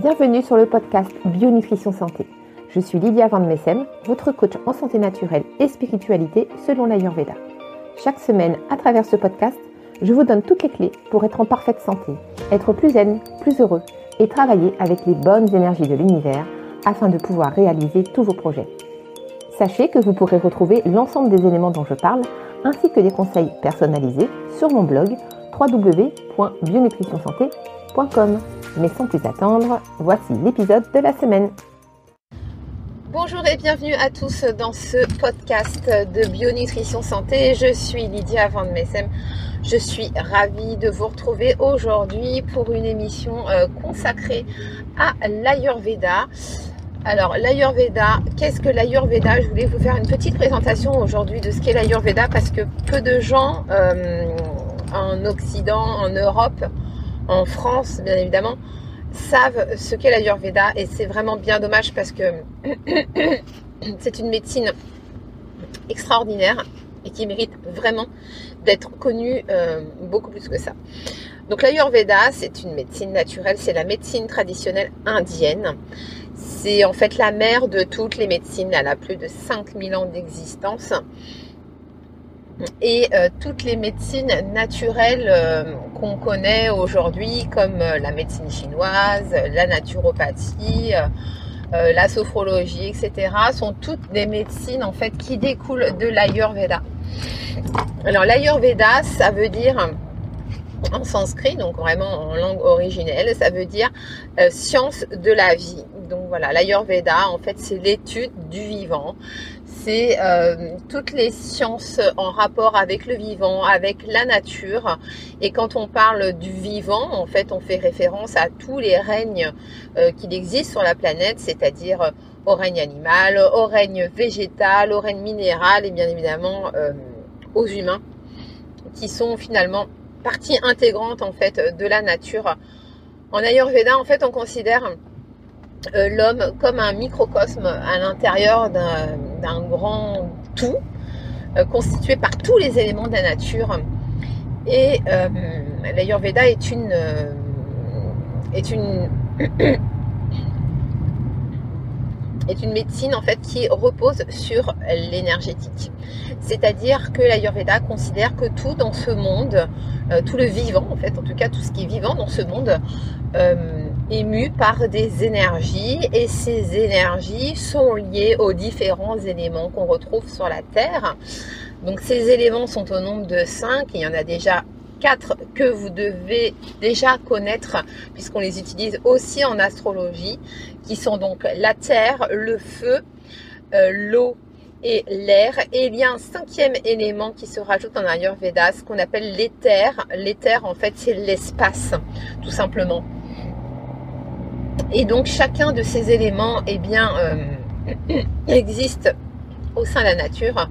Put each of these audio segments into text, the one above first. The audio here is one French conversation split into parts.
Bienvenue sur le podcast Bionutrition Santé. Je suis Lydia Van Messem, votre coach en santé naturelle et spiritualité selon l'Ayurveda. Chaque semaine, à travers ce podcast, je vous donne toutes les clés pour être en parfaite santé, être plus zen, plus heureux et travailler avec les bonnes énergies de l'univers afin de pouvoir réaliser tous vos projets. Sachez que vous pourrez retrouver l'ensemble des éléments dont je parle ainsi que des conseils personnalisés sur mon blog www.bionutritionsanté.com. Mais sans plus attendre, voici l'épisode de la semaine. Bonjour et bienvenue à tous dans ce podcast de Bionutrition Santé. Je suis Lydia Van Messem. Je suis ravie de vous retrouver aujourd'hui pour une émission euh, consacrée à l'Ayurveda. Alors l'Ayurveda, qu'est-ce que l'Ayurveda? Je voulais vous faire une petite présentation aujourd'hui de ce qu'est l'Ayurveda parce que peu de gens euh, en Occident, en Europe, en France bien évidemment, savent ce qu'est l'Ayurveda et c'est vraiment bien dommage parce que c'est une médecine extraordinaire et qui mérite vraiment d'être connue euh, beaucoup plus que ça. Donc l'Ayurveda, c'est une médecine naturelle, c'est la médecine traditionnelle indienne. C'est en fait la mère de toutes les médecines, elle a plus de 5000 ans d'existence et euh, toutes les médecines naturelles euh, qu'on connaît aujourd'hui, comme euh, la médecine chinoise, la naturopathie, la sophrologie, etc., sont toutes des médecines en fait qui découlent de l'Ayurveda. Alors l'Ayurveda, ça veut dire en sanskrit, donc vraiment en langue originelle, ça veut dire science de la vie. Donc voilà, l'Ayurveda, en fait, c'est l'étude du vivant euh, toutes les sciences en rapport avec le vivant, avec la nature. Et quand on parle du vivant, en fait, on fait référence à tous les règnes euh, qui existent sur la planète, c'est-à-dire euh, au règne animal, au règne végétal, au règne minéral et bien évidemment aux humains, qui sont finalement partie intégrante en fait de la nature. En Ayurveda, en fait, on considère euh, l'homme comme un microcosme à l'intérieur d'un grand tout, euh, constitué par tous les éléments de la nature. Et euh, l'Ayurveda est une, est une est une médecine en fait qui repose sur l'énergétique. C'est-à-dire que l'Ayurveda considère que tout dans ce monde, tout le vivant en fait, en tout cas tout ce qui est vivant dans ce monde, ému par des énergies et ces énergies sont liées aux différents éléments qu'on retrouve sur la Terre. Donc ces éléments sont au nombre de 5, il y en a déjà 4 que vous devez déjà connaître puisqu'on les utilise aussi en astrologie, qui sont donc la Terre, le feu, euh, l'eau et l'air. Et il y a un cinquième élément qui se rajoute en Ayurveda, ce qu'on appelle l'éther. L'éther, en fait, c'est l'espace, tout simplement. Et donc chacun de ces éléments eh euh, existe au sein de la nature,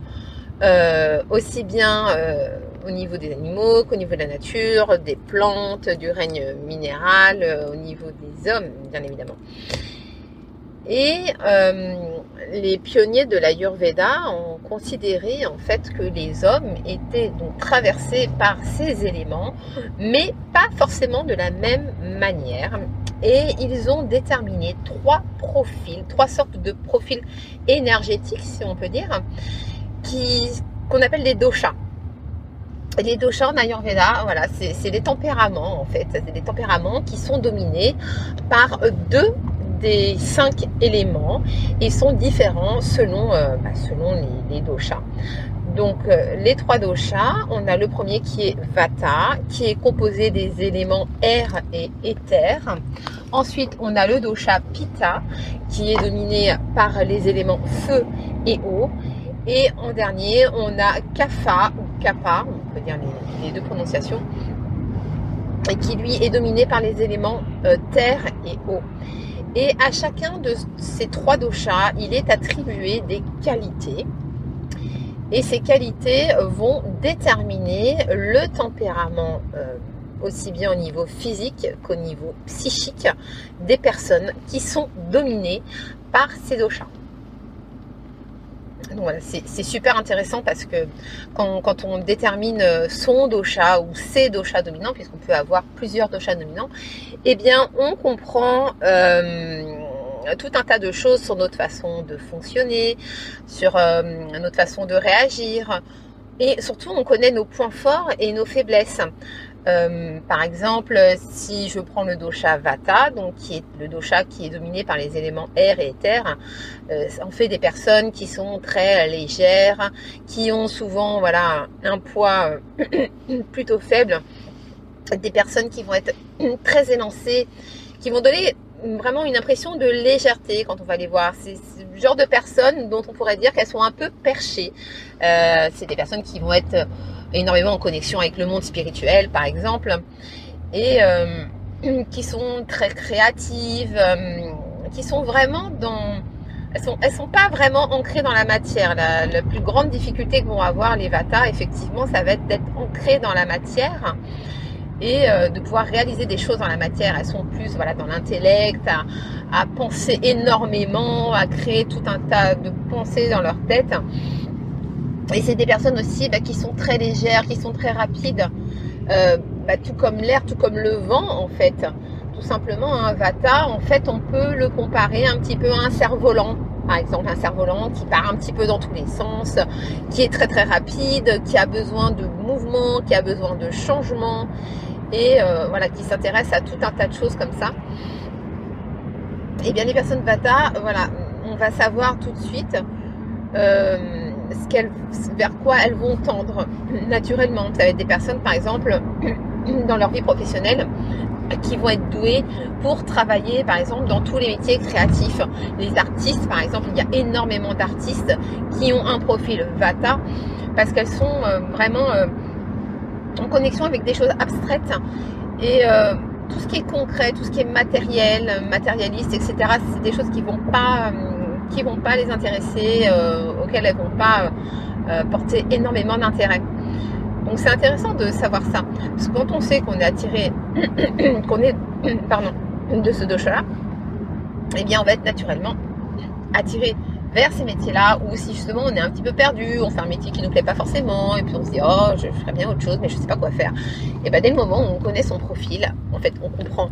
euh, aussi bien euh, au niveau des animaux qu'au niveau de la nature, des plantes, du règne minéral, au niveau des hommes, bien évidemment. Et les pionniers de l'Ayurveda ont considéré en fait que les hommes étaient donc traversés par ces éléments, mais pas forcément de la même manière et ils ont déterminé trois profils, trois sortes de profils énergétiques, si on peut dire, qu'on appelle les doshas. Les doshas en Ayurveda, voilà, c'est les tempéraments en fait, c'est des tempéraments qui sont dominés par deux des cinq éléments et sont différents selon, euh, bah, selon les, les doshas. Donc euh, les trois doshas, on a le premier qui est Vata, qui est composé des éléments air et éther. Ensuite, on a le dosha Pitta, qui est dominé par les éléments feu et eau. Et en dernier, on a Kapha ou Kappa, on peut dire les, deux prononciations, qui lui est dominé par les éléments euh, terre et eau. Et à chacun de ces trois doshas, il est attribué des qualités et ces qualités vont déterminer le tempérament euh, aussi bien au niveau physique qu'au niveau psychique des personnes qui sont dominées par ces doshas. voilà, c'est super intéressant parce que quand, on détermine son dosha ou ses doshas dominants, puisqu'on peut avoir plusieurs doshas dominants, eh bien on comprend tout un tas de choses sur notre façon de fonctionner, sur notre façon de réagir, et surtout on connaît nos points forts et nos faiblesses. Euh, par exemple, si je prends le dosha Vata, donc qui est le dosha qui est dominé par les éléments air et terre, euh, on fait des personnes qui sont très légères, qui ont souvent voilà un poids euh, plutôt faible, des personnes qui vont être très élancées, qui vont donner vraiment une impression de légèreté quand on va les voir. C'est le genre de personnes dont on pourrait dire qu'elles sont un peu perchées. c'est des personnes qui vont être énormément en connexion avec le monde spirituel, par exemple, et euh, qui sont très créatives, euh, qui sont vraiment dans... Elles sont, elles sont pas vraiment ancrées dans la matière. La, plus grande difficulté que vont avoir les Vata, effectivement, ça va être d'être ancrées dans la matière et euh, de pouvoir réaliser des choses dans la matière. Elles sont plus voilà, dans l'intellect, à, penser énormément, à créer tout un tas de pensées dans leur tête. Et c'est des personnes aussi bah, qui sont très légères, qui sont très rapides, euh, bah, tout comme l'air, tout comme le vent en fait. Tout simplement, un vata, en fait, on peut le comparer un petit peu à un cerf-volant. Par exemple, un cerf-volant qui part un petit peu dans tous les sens, qui est très très rapide, qui a besoin de mouvement, qui a besoin de changement, et euh, voilà, qui s'intéresse à tout un tas de choses comme ça. Et bien les personnes vata, voilà, on va savoir tout de suite. Euh, vers quoi elles vont tendre naturellement. Ça va être des personnes, par exemple, dans leur vie professionnelle, qui vont être douées pour travailler, par exemple, dans tous les métiers créatifs. Les artistes, par exemple, il y a énormément d'artistes qui ont un profil Vata parce qu'elles sont euh, vraiment en connexion avec des choses abstraites et euh, tout ce qui est concret, tout ce qui est matériel, matérialiste, etc. C'est des choses qui vont pas qui vont pas les intéresser, euh, auxquelles elles vont pas euh, porter énormément d'intérêt. Donc c'est intéressant de savoir ça. Parce que quand on sait qu'on est attiré, qu'on est pardon, de ce dosha-là, eh bien on va être naturellement attiré vers ces métiers-là, ou si justement on est un petit peu perdu, on fait un métier qui nous plaît pas forcément, et puis on se dit oh je ferais bien autre chose, mais je sais pas quoi faire. Et bien dès le moment où on connaît son profil, en fait on comprend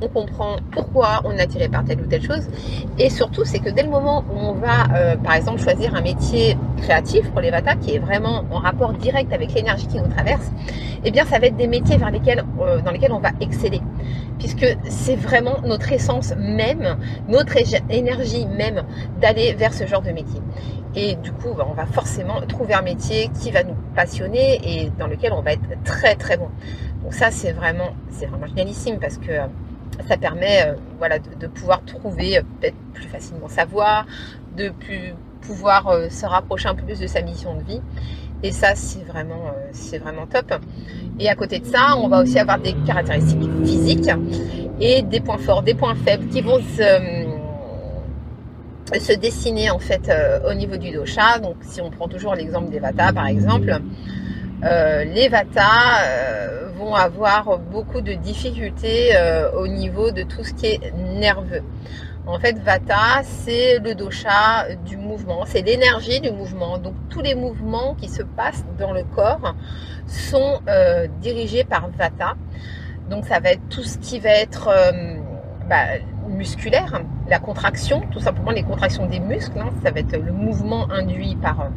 on comprend pourquoi on est attiré par telle ou telle chose. Et surtout, c'est que dès le moment où on va, euh, par exemple, choisir un métier créatif pour les Vata, qui est vraiment en rapport direct avec l'énergie qui nous traverse, eh bien, ça va être des métiers vers lesquels, euh, dans lesquels on va exceller. Puisque c'est vraiment notre essence même, notre énergie même d'aller vers ce genre de métier. Et du coup, bah, on va forcément trouver un métier qui va nous passionner et dans lequel on va être très très bon. Donc ça, c'est vraiment, c'est vraiment génialissime parce que ça permet euh, voilà, de, pouvoir trouver euh, peut-être plus facilement sa voie, de plus pouvoir euh, se rapprocher un peu plus de sa mission de vie. Et ça, c'est vraiment, vraiment top. Et à côté de ça, on va aussi avoir des caractéristiques physiques et des points forts, des points faibles qui vont se, se dessiner en fait au niveau du dosha. Donc, si on prend toujours l'exemple des vata, par exemple, les vata vont avoir beaucoup de difficultés euh, au niveau de tout ce qui est nerveux. En fait, Vata, c'est le dosha du mouvement, c'est l'énergie du mouvement. Donc tous les mouvements qui se passent dans le corps sont euh, dirigés par Vata. Donc ça va être tout ce qui va être euh, bah, musculaire, la contraction, tout simplement les contractions des muscles, hein. ça va être le mouvement induit par,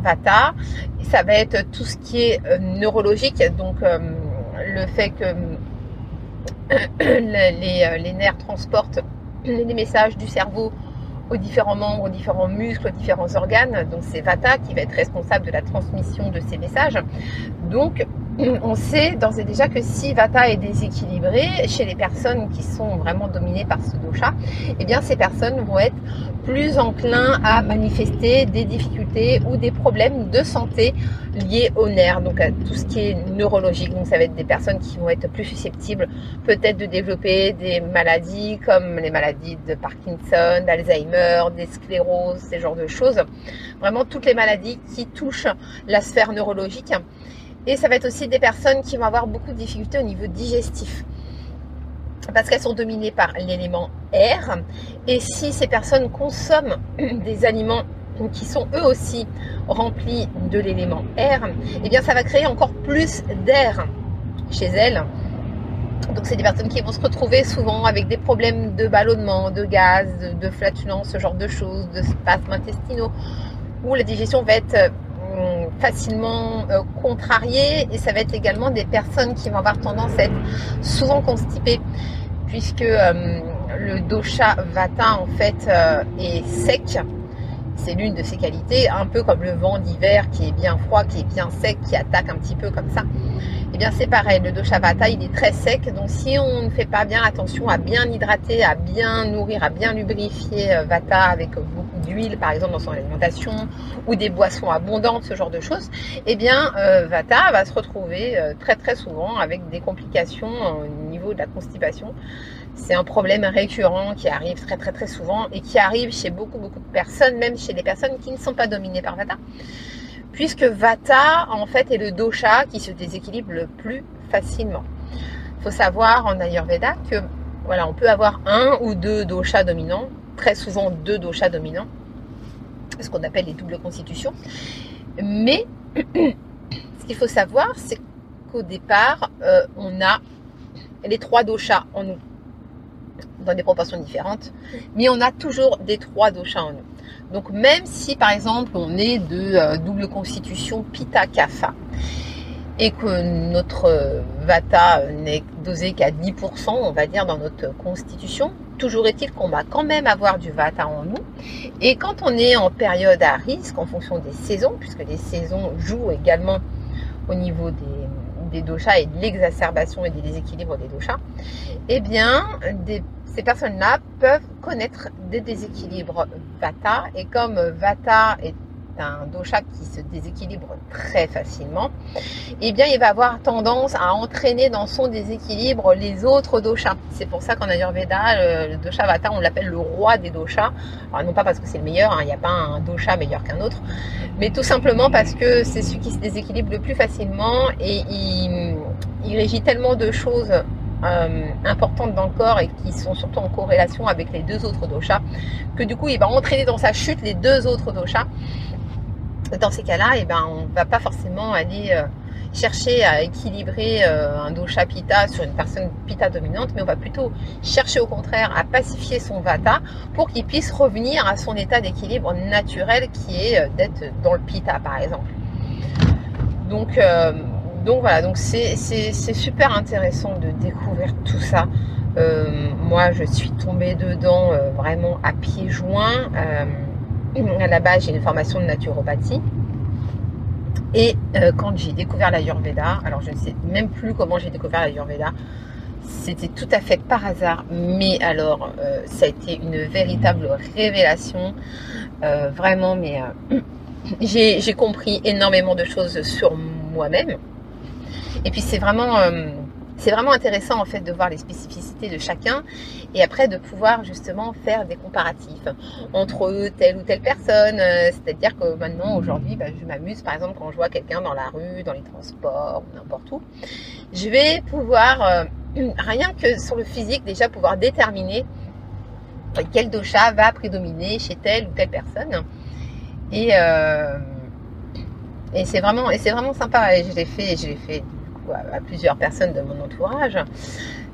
Vata. Ça va être tout ce qui est neurologique, donc le fait que les, les, nerfs transportent les messages du cerveau aux différents membres, aux différents muscles, aux différents organes. Donc c'est Vata qui va être responsable de la transmission de ces messages. Donc on sait d'ores et déjà que si Vata est déséquilibré chez les personnes qui sont vraiment dominées par ce dosha, eh bien ces personnes vont être plus enclins à manifester des difficultés ou des problèmes de santé liés aux nerfs, donc à tout ce qui est neurologique. Donc ça va être des personnes qui vont être plus susceptibles peut-être de développer des maladies comme les maladies de Parkinson, d'Alzheimer, des scléroses, ces genres de choses. Vraiment toutes les maladies qui touchent la sphère neurologique. Et ça va être aussi des personnes qui vont avoir beaucoup de difficultés au niveau digestif. Parce qu'elles sont dominées par l'élément air. Et si ces personnes consomment des aliments qui sont eux aussi remplis de l'élément air, eh bien ça va créer encore plus d'air chez elles. Donc c'est des personnes qui vont se retrouver souvent avec des problèmes de ballonnement, de gaz, de, flatulence, ce genre de choses, de spasmes intestinaux, où la digestion va être facilement euh, contrariée et ça va être également des personnes qui vont avoir tendance à être souvent constipées puisque euh, le dosha vata en fait est sec c'est l'une de ses qualités, un peu comme le vent d'hiver qui est bien froid, qui est bien sec, qui attaque un petit peu comme ça. Eh bien c'est pareil, le dosha vata il est très sec, donc si on ne fait pas bien attention à bien hydrater, à bien nourrir, à bien lubrifier euh, vata avec beaucoup d'huile par exemple dans son alimentation ou des boissons abondantes, ce genre de choses, eh bien euh, vata va se retrouver euh, très très souvent avec des complications au niveau de la constipation c'est un problème récurrent qui arrive très très très souvent et qui arrive chez beaucoup beaucoup de personnes, même chez les personnes qui ne sont pas dominées par Vata. Puisque Vata en fait est le dosha qui se déséquilibre le plus facilement. Il faut savoir en Ayurveda que voilà, on peut avoir un ou deux doshas dominants, très souvent deux doshas dominants, ce qu'on appelle les doubles constitutions. Mais ce qu'il faut savoir, c'est qu'au départ, euh, on a les trois doshas en nous dans des proportions différentes, mais on a toujours des trois doshas en nous. Donc même si par exemple on est de euh, double constitution Pitta Kapha et que notre euh, Vata n'est dosé qu'à 10%, on va dire, dans notre constitution, toujours est-il qu'on va quand même avoir du Vata en nous. Et quand on est en période à risque, en fonction des saisons, puisque les saisons jouent également au niveau des, des doshas et de l'exacerbation et des déséquilibres des doshas, eh bien, des ces personnes-là peuvent connaître des déséquilibres Vata. Et comme Vata est un dosha qui se déséquilibre très facilement, eh bien, il va avoir tendance à entraîner dans son déséquilibre les autres doshas. C'est pour ça qu'en Ayurveda, le, dosha Vata, on l'appelle le roi des doshas. Alors, non pas parce que c'est le meilleur, hein, il n'y a pas un dosha meilleur qu'un autre, mais tout simplement parce que c'est celui qui se déséquilibre le plus facilement et il, il régit tellement de choses euh, importantes dans le corps et qui sont surtout en corrélation avec les deux autres doshas, que du coup il va entraîner dans sa chute les deux autres doshas. Dans ces cas-là, eh ben, on ne va pas forcément aller euh, chercher à équilibrer euh, un dosha pitta sur une personne pitta dominante, mais on va plutôt chercher au contraire à pacifier son vata pour qu'il puisse revenir à son état d'équilibre naturel qui est d'être dans le pitta par exemple. Donc donc voilà, donc c'est super intéressant de découvrir tout ça. Euh, moi, je suis tombée dedans euh, vraiment à pieds joints. Euh, à la base, j'ai une formation de naturopathie. Et quand j'ai découvert l'Ayurveda, alors je ne sais même plus comment j'ai découvert l'Ayurveda, c'était tout à fait par hasard, mais alors ça a été une véritable révélation. vraiment, mais j'ai compris énormément de choses sur moi-même et puis c'est vraiment, euh, vraiment intéressant en fait de voir les spécificités de chacun et après de pouvoir justement faire des comparatifs entre telle ou telle personne. Euh, c'est-à-dire que maintenant, aujourd'hui, bah, je m'amuse par exemple quand je vois quelqu'un dans la rue, dans les transports n'importe où. Je vais pouvoir, euh, rien que sur le physique, déjà pouvoir déterminer quel dosha va prédominer chez telle ou telle personne. Et, et c'est vraiment, vraiment sympa. Et je l'ai fait, je l'ai fait à, plusieurs personnes de mon entourage.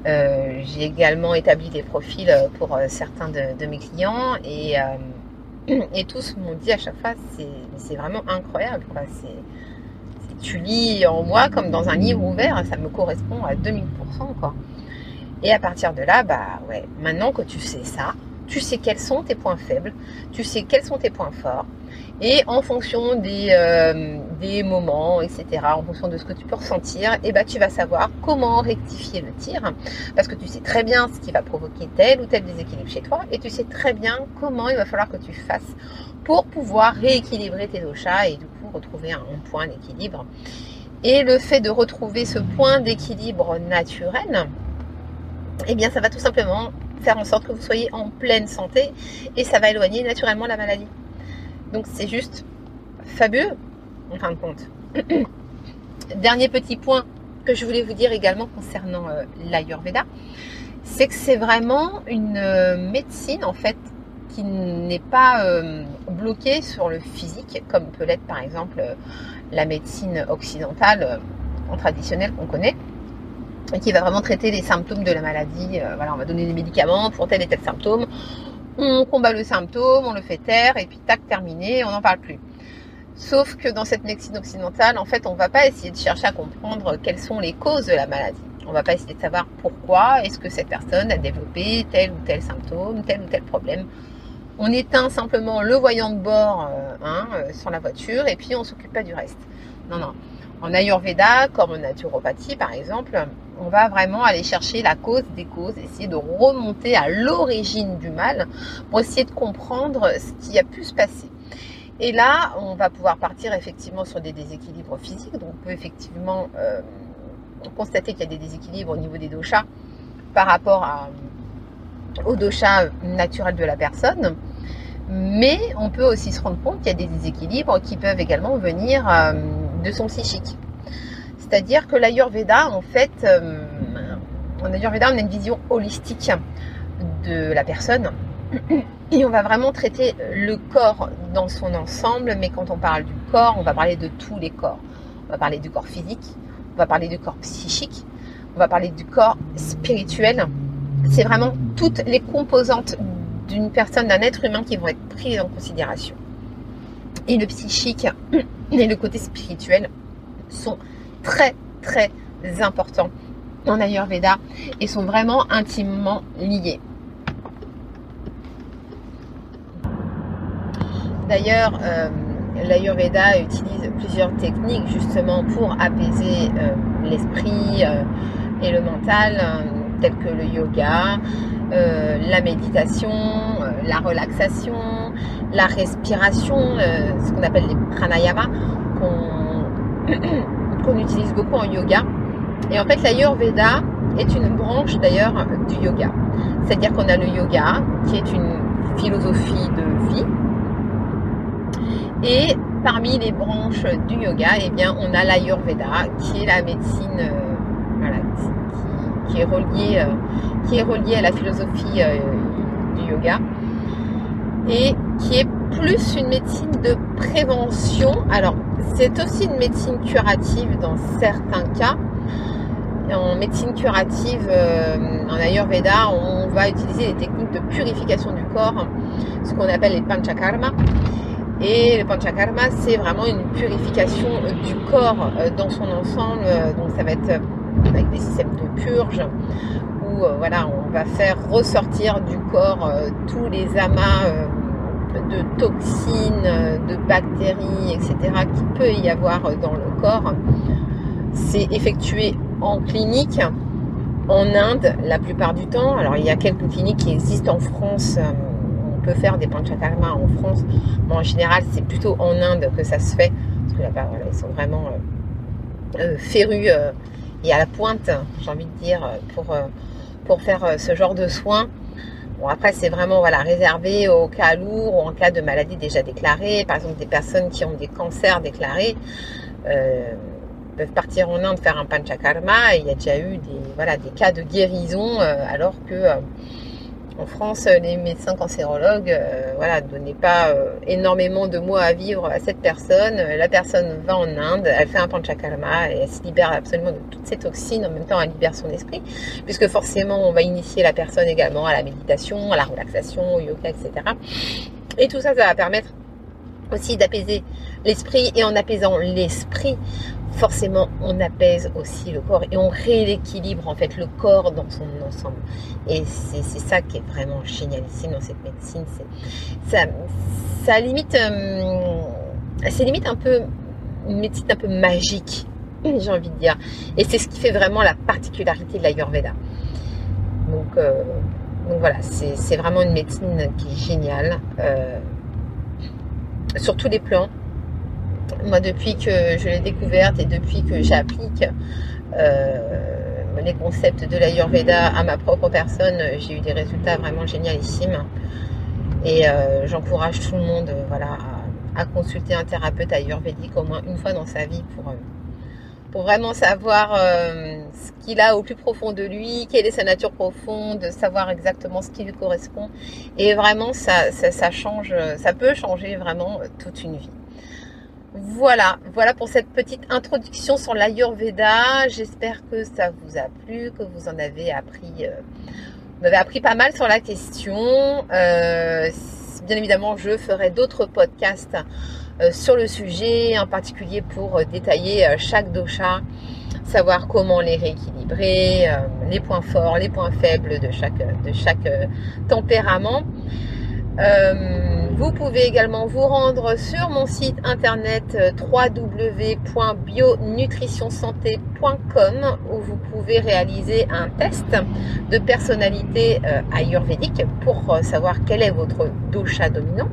Euh, j'ai également établi des profils pour euh, certains de, mes clients et, euh, et tous m'ont dit à chaque fois c'est vraiment incroyable. Quoi. tu lis en moi comme dans un livre ouvert, ça me correspond à 2000%. Quoi. Et à partir de là, bah ouais, maintenant que tu sais ça, tu sais quels sont tes points faibles, tu sais quels sont tes points forts, et en fonction des, euh, moments, etc., en fonction de ce que tu peux ressentir, eh ben, tu vas savoir comment rectifier le tir. Parce que tu sais très bien ce qui va provoquer tel ou tel déséquilibre chez toi. Et tu sais très bien comment il va falloir que tu fasses pour pouvoir rééquilibrer tes doshas et du coup retrouver un, point d'équilibre. Et le fait de retrouver ce point d'équilibre naturel, eh bien ça va tout simplement faire en sorte que vous soyez en pleine santé et ça va éloigner naturellement la maladie. Donc c'est juste fabuleux en fin de compte. Dernier petit point que je voulais vous dire également concernant euh, l'Ayurveda, c'est que c'est vraiment une euh, médecine en fait qui n'est pas euh, bloqué sur le physique, comme peut l'être par exemple la médecine occidentale en traditionnelle qu'on connaît, et qui va vraiment traiter les symptômes de la maladie. voilà, on va donner des médicaments pour tel et tel symptôme, on combat le symptôme, on le fait taire, et puis tac, terminé, on n'en parle plus. Sauf que dans cette médecine occidentale, en fait, on ne va pas essayer de chercher à comprendre quelles sont les causes de la maladie. On ne va pas essayer de savoir pourquoi est-ce que cette personne a développé tel ou tel symptôme, tel ou tel problème. On éteint simplement le voyant de bord euh, hein, euh, sur la voiture et puis on s'occupe pas du reste. Non, non. En Ayurveda, comme en naturopathie par exemple, on va vraiment aller chercher la cause des causes, essayer de remonter à l'origine du mal pour essayer de comprendre ce qui a pu se passer. Et là, on va pouvoir partir effectivement sur des déséquilibres physiques. Donc, on peut effectivement euh, constater qu'il y a des déséquilibres au niveau des doshas par rapport au dosha naturel de la personne. Mais on peut aussi se rendre compte qu'il y a des déséquilibres qui peuvent également venir euh, de son psychique. C'est-à-dire que l'Ayurveda, en fait, euh, en Ayurveda, on a une vision holistique de la personne. Et on va vraiment traiter le corps dans son ensemble, mais quand on parle du corps, on va parler de tous les corps. On va parler du corps physique, on va parler du corps psychique, on va parler du corps spirituel. C'est vraiment toutes les composantes d'une personne, d'un être humain qui vont être prises en considération. Et le psychique et le côté spirituel sont très très importants en Ayurveda et sont vraiment intimement liés. D'ailleurs, euh, l'Ayurveda utilise plusieurs techniques justement pour apaiser euh, l'esprit euh, et le mental, telles que le yoga, la méditation, la relaxation, la respiration, ce qu'on appelle les pranayama, qu'on utilise beaucoup en yoga. Et en fait, l'Ayurveda est une branche d'ailleurs du yoga. C'est-à-dire qu'on a le yoga, qui est une philosophie de vie, et parmi les branches du yoga, eh bien, on a l'Ayurveda, qui est la médecine euh, qui, est reliée, euh, qui est reliée à la philosophie euh, du yoga et qui est plus une médecine de prévention. Alors, c'est aussi une médecine curative dans certains cas. En médecine curative, en Ayurveda, on va utiliser des techniques de purification du corps, ce qu'on appelle les panchakarma. Et le panchakarma, c'est vraiment une purification du corps euh, dans son ensemble. Donc ça va être euh, avec des systèmes de purge où euh, voilà, on va faire ressortir du corps tous les amas de toxines, de bactéries, etc. qui peut y avoir dans le corps. C'est effectué en clinique, en Inde la plupart du temps. Alors il y a quelques cliniques qui existent en France faire des panchakarma en France. mais en général, c'est plutôt en Inde que ça se fait. Parce que là-bas, ils sont vraiment euh, euh, férus euh, et à la pointe, j'ai envie de dire, pour faire ce genre de soins. Bon, après, c'est vraiment voilà, réservé aux cas lourds ou en cas de maladie déjà déclarée. Par exemple, des personnes qui ont des cancers déclarés peuvent partir en Inde faire un panchakarma. Et il y a déjà eu des, voilà, des cas de guérison alors que en France, les médecins cancérologues euh, voilà, donnaient pas euh, énormément de mois à vivre à cette personne. La personne va en Inde, elle fait un panchakarma et elle se libère absolument de toutes ces toxines. En même temps, elle libère son esprit, puisque forcément, on va initier la personne également à la méditation, à la relaxation, au yoga, etc. Et tout ça, ça va permettre aussi d'apaiser l'esprit. Et en apaisant l'esprit, forcément on apaise aussi le corps et on rééquilibre en fait le corps dans son ensemble. Et c'est ça qui est vraiment génial ici dans cette médecine. Ça, ça limite, euh, c'est limite un peu une médecine un peu magique, j'ai envie de dire. Et c'est ce qui fait vraiment la particularité de l'Ayurveda. Donc, euh, donc voilà, c'est vraiment une médecine qui est géniale euh, sur tous les plans moi, depuis que je l'ai découverte et depuis que j'applique euh, les concepts de l'Ayurveda à ma propre personne, j'ai eu des résultats vraiment génialissimes. Et euh, j'encourage tout le monde voilà, à, consulter un thérapeute ayurvédique au moins une fois dans sa vie pour, pour vraiment savoir euh, ce qu'il a au plus profond de lui, quelle est sa nature profonde, savoir exactement ce qui lui correspond. Et vraiment, ça, change, ça peut changer vraiment toute une vie. Voilà, voilà pour cette petite introduction sur l'Ayurveda. J'espère que ça vous a plu, que vous en avez appris, euh, vous avez appris pas mal sur la question. Euh, bien évidemment, je ferai d'autres podcasts euh, sur le sujet, en particulier pour détailler chaque dosha, savoir comment les rééquilibrer, les points forts, les points faibles de chaque, tempérament. Vous pouvez également vous rendre sur mon site internet euh, www.bionutritionsanté.com où vous pouvez réaliser un test de personnalité euh, ayurvédique pour savoir quel est votre dosha dominant.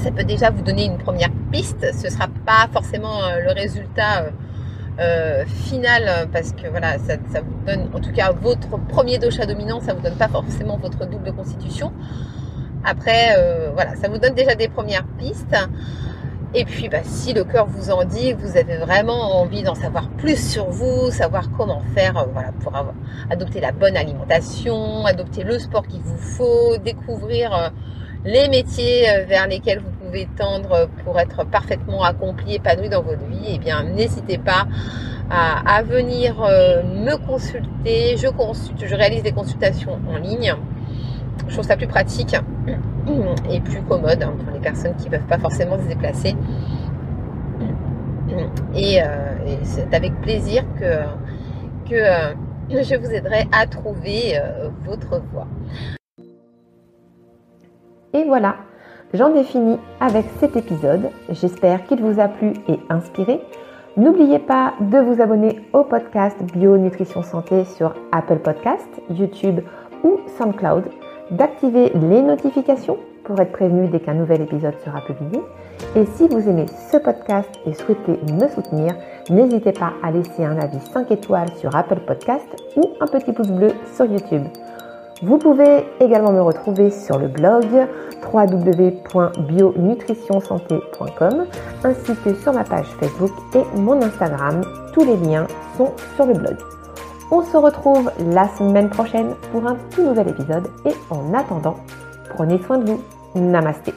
Ça peut déjà vous donner une première piste. Ce ne sera pas forcément le résultat final parce que voilà, ça, ça, vous donne en tout cas votre premier dosha dominant, ça vous donne pas forcément votre double constitution. Après, euh, voilà, ça vous donne déjà des premières pistes. Et puis, bah, si le cœur vous en dit, vous avez vraiment envie d'en savoir plus sur vous, savoir comment faire euh, pour adopter la bonne alimentation, adopter le sport qu'il vous faut, découvrir euh, les métiers vers lesquels vous pouvez tendre pour être parfaitement accompli, épanoui dans votre vie, eh bien, n'hésitez pas à, venir me consulter. Je consulte, je réalise des consultations en ligne je trouve ça plus pratique et plus commode hein, pour les personnes qui ne peuvent pas forcément se déplacer. Et, euh, c'est avec plaisir que, que euh, je vous aiderai à trouver euh, votre voie. Et voilà, j'en ai fini avec cet épisode. J'espère qu'il vous a plu et inspiré. N'oubliez pas de vous abonner au podcast Bio Nutrition Santé sur Apple Podcast, YouTube ou SoundCloud d'activer les notifications pour être prévenu dès qu'un nouvel épisode sera publié. Et si vous aimez ce podcast et souhaitez me soutenir, n'hésitez pas à laisser un avis 5 étoiles sur Apple Podcast ou un petit pouce bleu sur YouTube. Vous pouvez également me retrouver sur le blog www.bionutritionsanté.com ainsi que sur ma page Facebook et mon Instagram. Tous les liens sont sur le blog. On se retrouve la semaine prochaine pour un tout nouvel épisode et en attendant, prenez soin de vous. Namasté.